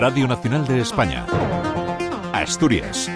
Radio Nacional de España. Asturias.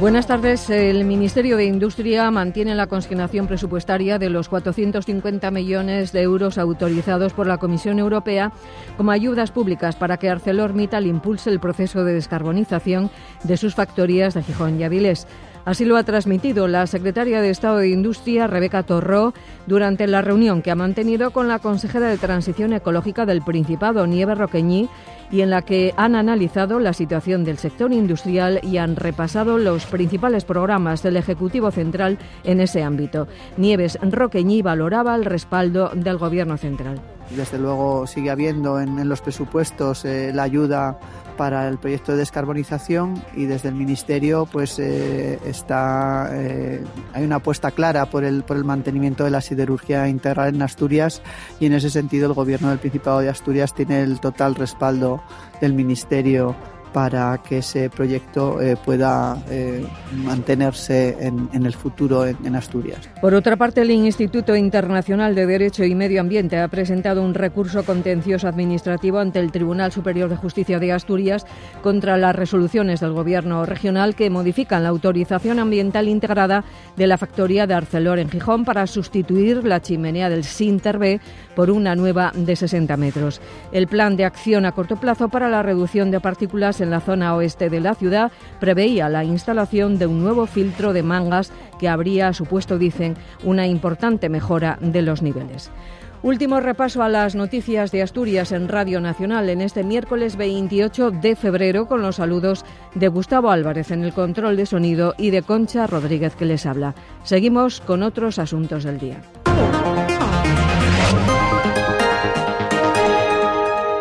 Buenas tardes. El Ministerio de Industria mantiene la consignación presupuestaria de los 450 millones de euros autorizados por la Comisión Europea como ayudas públicas para que ArcelorMittal impulse el proceso de descarbonización de sus factorías de Gijón y Avilés. Así lo ha transmitido la secretaria de Estado de Industria, Rebeca Torró, durante la reunión que ha mantenido con la consejera de Transición Ecológica del Principado, Nieve Roqueñí, y en la que han analizado la situación del sector industrial y han repasado los principales programas del Ejecutivo Central en ese ámbito. Nieves Roqueñí valoraba el respaldo del Gobierno Central. Desde luego sigue habiendo en, los presupuestos eh, la ayuda para el proyecto de descarbonización y desde el Ministerio pues eh, está eh, hay una apuesta clara por el, por el mantenimiento de la siderurgia integral en Asturias y en ese sentido el Gobierno del Principado de Asturias tiene el total respaldo del Ministerio para que ese proyecto eh, pueda eh, mantenerse en, el futuro en, Asturias. Por otra parte, el Instituto Internacional de Derecho y Medio Ambiente ha presentado un recurso contencioso administrativo ante el Tribunal Superior de Justicia de Asturias contra las resoluciones del Gobierno regional que modifican la autorización ambiental integrada de la factoría de Arcelor en Gijón para sustituir la chimenea del Sinter por una nueva de 60 metros. El plan de acción a corto plazo para la reducción de partículas en la zona oeste de la ciudad preveía la instalación de un nuevo filtro de mangas que habría supuesto, dicen, una importante mejora de los niveles. Último repaso a las noticias de Asturias en Radio Nacional en este miércoles 28 de febrero con los saludos de Gustavo Álvarez en el control de sonido y de Concha Rodríguez que les habla. Seguimos con otros asuntos del día.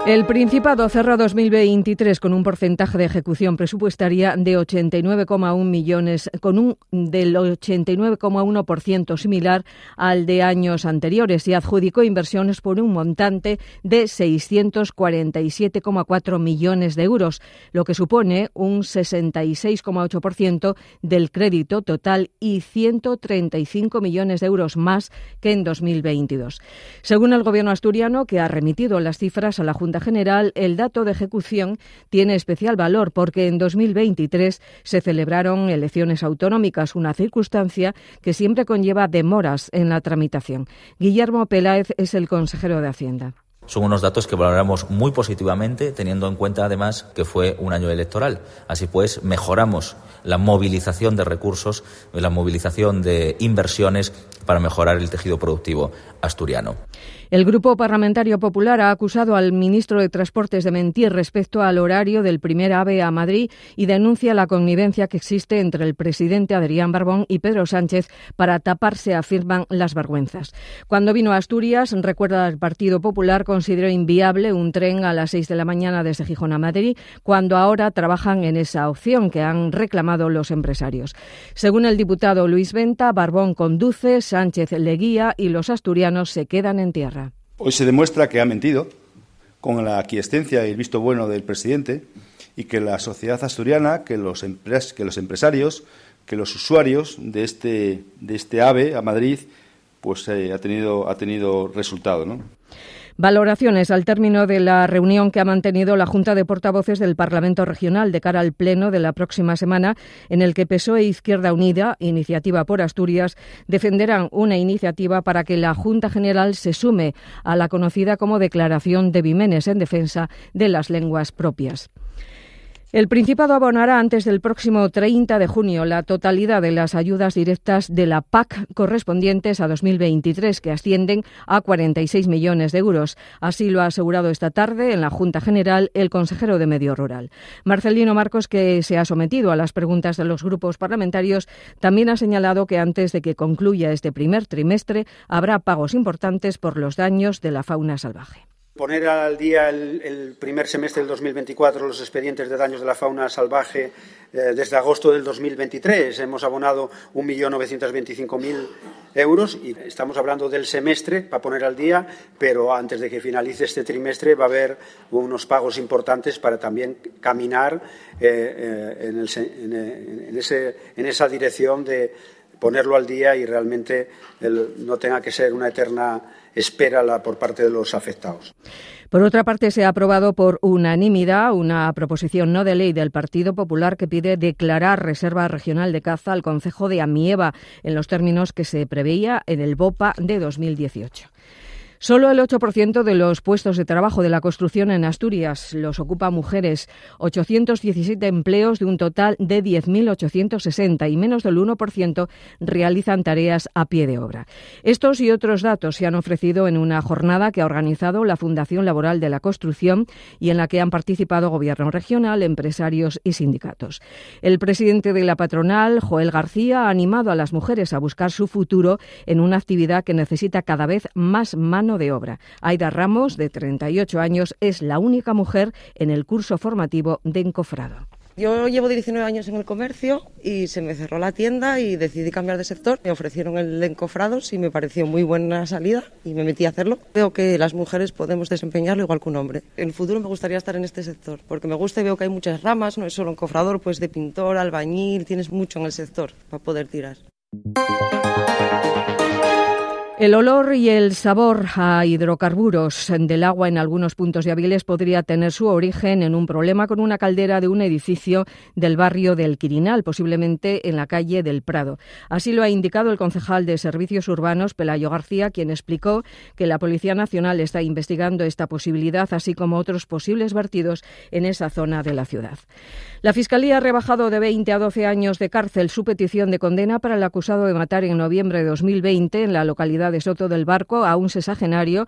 El Principado cerró 2023 con un porcentaje de ejecución presupuestaria de 89,1 millones, con un del 89,1% similar al de años anteriores y adjudicó inversiones por un montante de 647,4 millones de euros, lo que supone un 66,8% del crédito total y 135 millones de euros más que en 2022. Según el Gobierno asturiano, que ha remitido las cifras a la Junta General, el dato de ejecución tiene especial valor porque en 2023 se celebraron elecciones autonómicas, una circunstancia que siempre conlleva demoras en la tramitación. Guillermo Peláez es el consejero de Hacienda. Son unos datos que valoramos muy positivamente, teniendo en cuenta además que fue un año electoral. Así pues, mejoramos la movilización de recursos, la movilización de inversiones para mejorar el tejido productivo asturiano. El Grupo Parlamentario Popular ha acusado al ministro de Transportes de mentir respecto al horario del primer AVE a Madrid y denuncia la connivencia que existe entre el presidente Adrián Barbón y Pedro Sánchez para taparse, afirman, las vergüenzas. Cuando vino a Asturias, recuerda el Partido Popular, consideró inviable un tren a las seis de la mañana desde Gijón a Madrid, cuando ahora trabajan en esa opción que han reclamado los empresarios. Según el diputado Luis Venta, Barbón conduce, Sánchez le guía y los asturianos se quedan en tierra. Hoy se demuestra que ha mentido con la aquiescencia y el visto bueno del presidente y que la sociedad asturiana, que los, que los empresarios, que los usuarios de este, de este AVE a Madrid, pues eh, ha, tenido, ha tenido resultado. ¿no? Valoraciones al término de la reunión que ha mantenido la Junta de Portavoces del Parlamento Regional de cara al Pleno de la próxima semana, en el que PSOE e Izquierda Unida, Iniciativa por Asturias, defenderán una iniciativa para que la Junta General se sume a la conocida como Declaración de Vimenes en defensa de las lenguas propias. El Principado abonará antes del próximo 30 de junio la totalidad de las ayudas directas de la PAC correspondientes a 2023, que ascienden a 46 millones de euros. Así lo ha asegurado esta tarde en la Junta General el consejero de Medio Rural. Marcelino Marcos, que se ha sometido a las preguntas de los grupos parlamentarios, también ha señalado que antes de que concluya este primer trimestre habrá pagos importantes por los daños de la fauna salvaje. Poner al día el, primer semestre del 2024 los expedientes de daños de la fauna salvaje eh, desde agosto del 2023. Hemos abonado 1.925.000 euros y estamos hablando del semestre para poner al día, pero antes de que finalice este trimestre va a haber unos pagos importantes para también caminar eh, eh, en, esa dirección de ponerlo al día y realmente no tenga que ser una eterna espera por parte de los afectados. Por otra parte, se ha aprobado por unanimidad una proposición no de ley del Partido Popular que pide declarar reserva regional de caza al concejo de Amieva en los términos que se preveía en el BOPA de 2018. Solo el 8% de los puestos de trabajo de la construcción en Asturias los ocupa mujeres, 817 empleos de un total de 10.860 y menos del 1% realizan tareas a pie de obra. Estos y otros datos se han ofrecido en una jornada que ha organizado la Fundación Laboral de la Construcción y en la que han participado Gobierno regional, empresarios y sindicatos. El presidente de la patronal, Joel García, ha animado a las mujeres a buscar su futuro en una actividad que necesita cada vez más mano de obra. Aida Ramos, de 38 años, es la única mujer en el curso formativo de encofrado. Yo llevo 19 años en el comercio y se me cerró la tienda y decidí cambiar de sector. Me ofrecieron el de encofrados y me pareció muy buena salida y me metí a hacerlo. Veo que las mujeres podemos desempeñarlo igual que un hombre. En el futuro me gustaría estar en este sector porque me gusta y veo que hay muchas ramas, no es solo encofrador, pues de pintor, albañil, tienes mucho en el sector para poder tirar. El olor y el sabor a hidrocarburos del agua en algunos puntos de Avilés podría tener su origen en un problema con una caldera de un edificio del barrio del Quirinal, posiblemente en la calle del Prado. Así lo ha indicado el concejal de Servicios Urbanos, Pelayo García, quien explicó que la Policía Nacional está investigando esta posibilidad, así como otros posibles vertidos en esa zona de la ciudad. La Fiscalía ha rebajado de 20 a 12 años de cárcel su petición de condena para el acusado de matar en noviembre de 2020 en la localidad de Soto del Barco a un sexagenario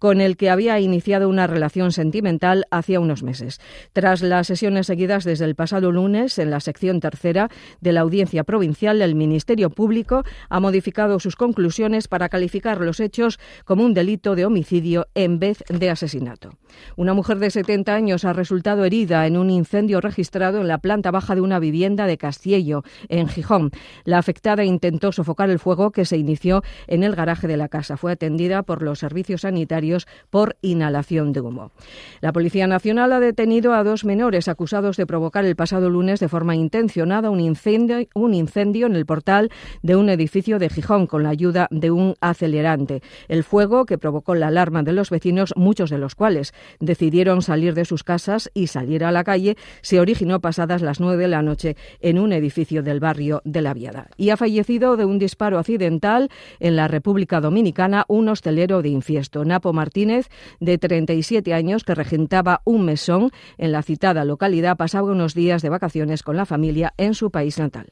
con el que había iniciado una relación sentimental hacía unos meses. Tras las sesiones seguidas desde el pasado lunes en la sección tercera de la Audiencia Provincial, el Ministerio Público ha modificado sus conclusiones para calificar los hechos como un delito de homicidio en vez de asesinato. Una mujer de 70 años ha resultado herida en un incendio registrado en la planta baja de una vivienda de Castiello, en Gijón. La afectada intentó sofocar el fuego que se inició en el garaje de la casa. Fue atendida por los servicios sanitarios por inhalación de humo. La Policía Nacional ha detenido a dos menores acusados de provocar el pasado lunes de forma intencionada un incendio, un incendio en el portal de un edificio de Gijón con la ayuda de un acelerante. El fuego que provocó la alarma de los vecinos, muchos de los cuales decidieron salir de sus casas y salir a la calle, se originó pasadas las nueve de la noche en un edificio del barrio de La Viada. Y ha fallecido de un disparo accidental en la República Dominicana un hostelero de Infiesto. Napo Martínez, de 37 años, que regentaba un mesón en la citada localidad, pasaba unos días de vacaciones con la familia en su país natal.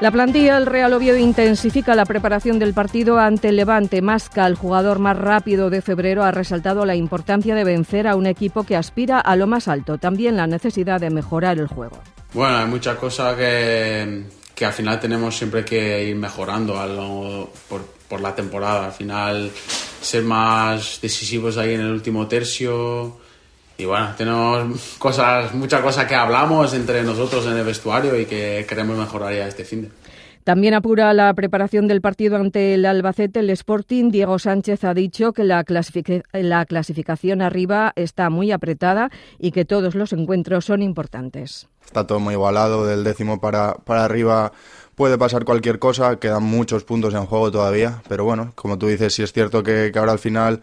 La plantilla del Real Oviedo intensifica la preparación del partido ante Levante. Masca, el jugador más rápido de febrero, ha resaltado la importancia de vencer a un equipo que aspira a lo más alto. También la necesidad de mejorar el juego. Bueno, hay muchas cosas que, que al final tenemos siempre que ir mejorando a por, por la temporada. Al final, ser más decisivos ahí en el último tercio. Y bueno, tenemos cosas, muchas cosas que hablamos entre nosotros en el vestuario y que queremos mejorar ya este fin de. También apura la preparación del partido ante el Albacete, el Sporting. Diego Sánchez ha dicho que la, la clasificación arriba está muy apretada y que todos los encuentros son importantes. Está todo muy igualado, del décimo para, para arriba puede pasar cualquier cosa, quedan muchos puntos en juego todavía, pero bueno, como tú dices, sí es cierto que, ahora al final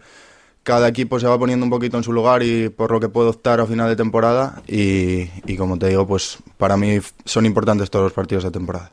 cada equipo se va poniendo un poquito en su lugar y por lo que puedo optar a final de temporada y, y como te digo, pues para mí son importantes todos los partidos de temporada.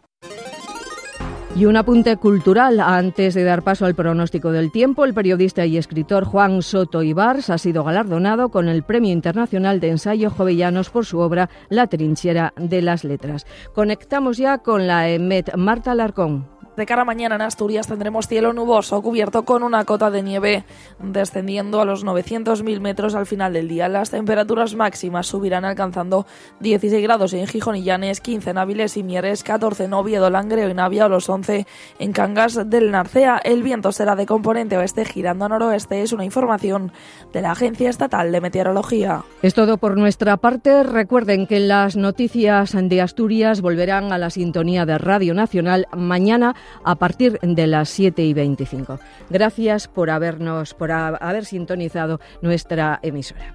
Y un apunte cultural. Antes de dar paso al pronóstico del tiempo, el periodista y escritor Juan Soto Ibars ha sido galardonado con el Premio Internacional de Ensayo Jovellanos por su obra La trinchera de las letras. Conectamos ya con la EMET Marta Larcón. De cara a mañana en Asturias tendremos cielo nuboso cubierto con una cota de nieve descendiendo a los 900.000 metros al final del día. Las temperaturas máximas subirán alcanzando 16 grados en Gijón y Llanes, 15 en Áviles y Mieres, 14 en Oviedo, Langreo y Navia, o los 11 en Cangas del Narcea. El viento será de componente oeste girando a noroeste. Es una información de la Agencia Estatal de Meteorología. Es todo por nuestra parte. Recuerden que las noticias de Asturias volverán a la sintonía de Radio Nacional mañana a partir de las 7 y 25. Gracias por habernos, por haber sintonizado nuestra emisora.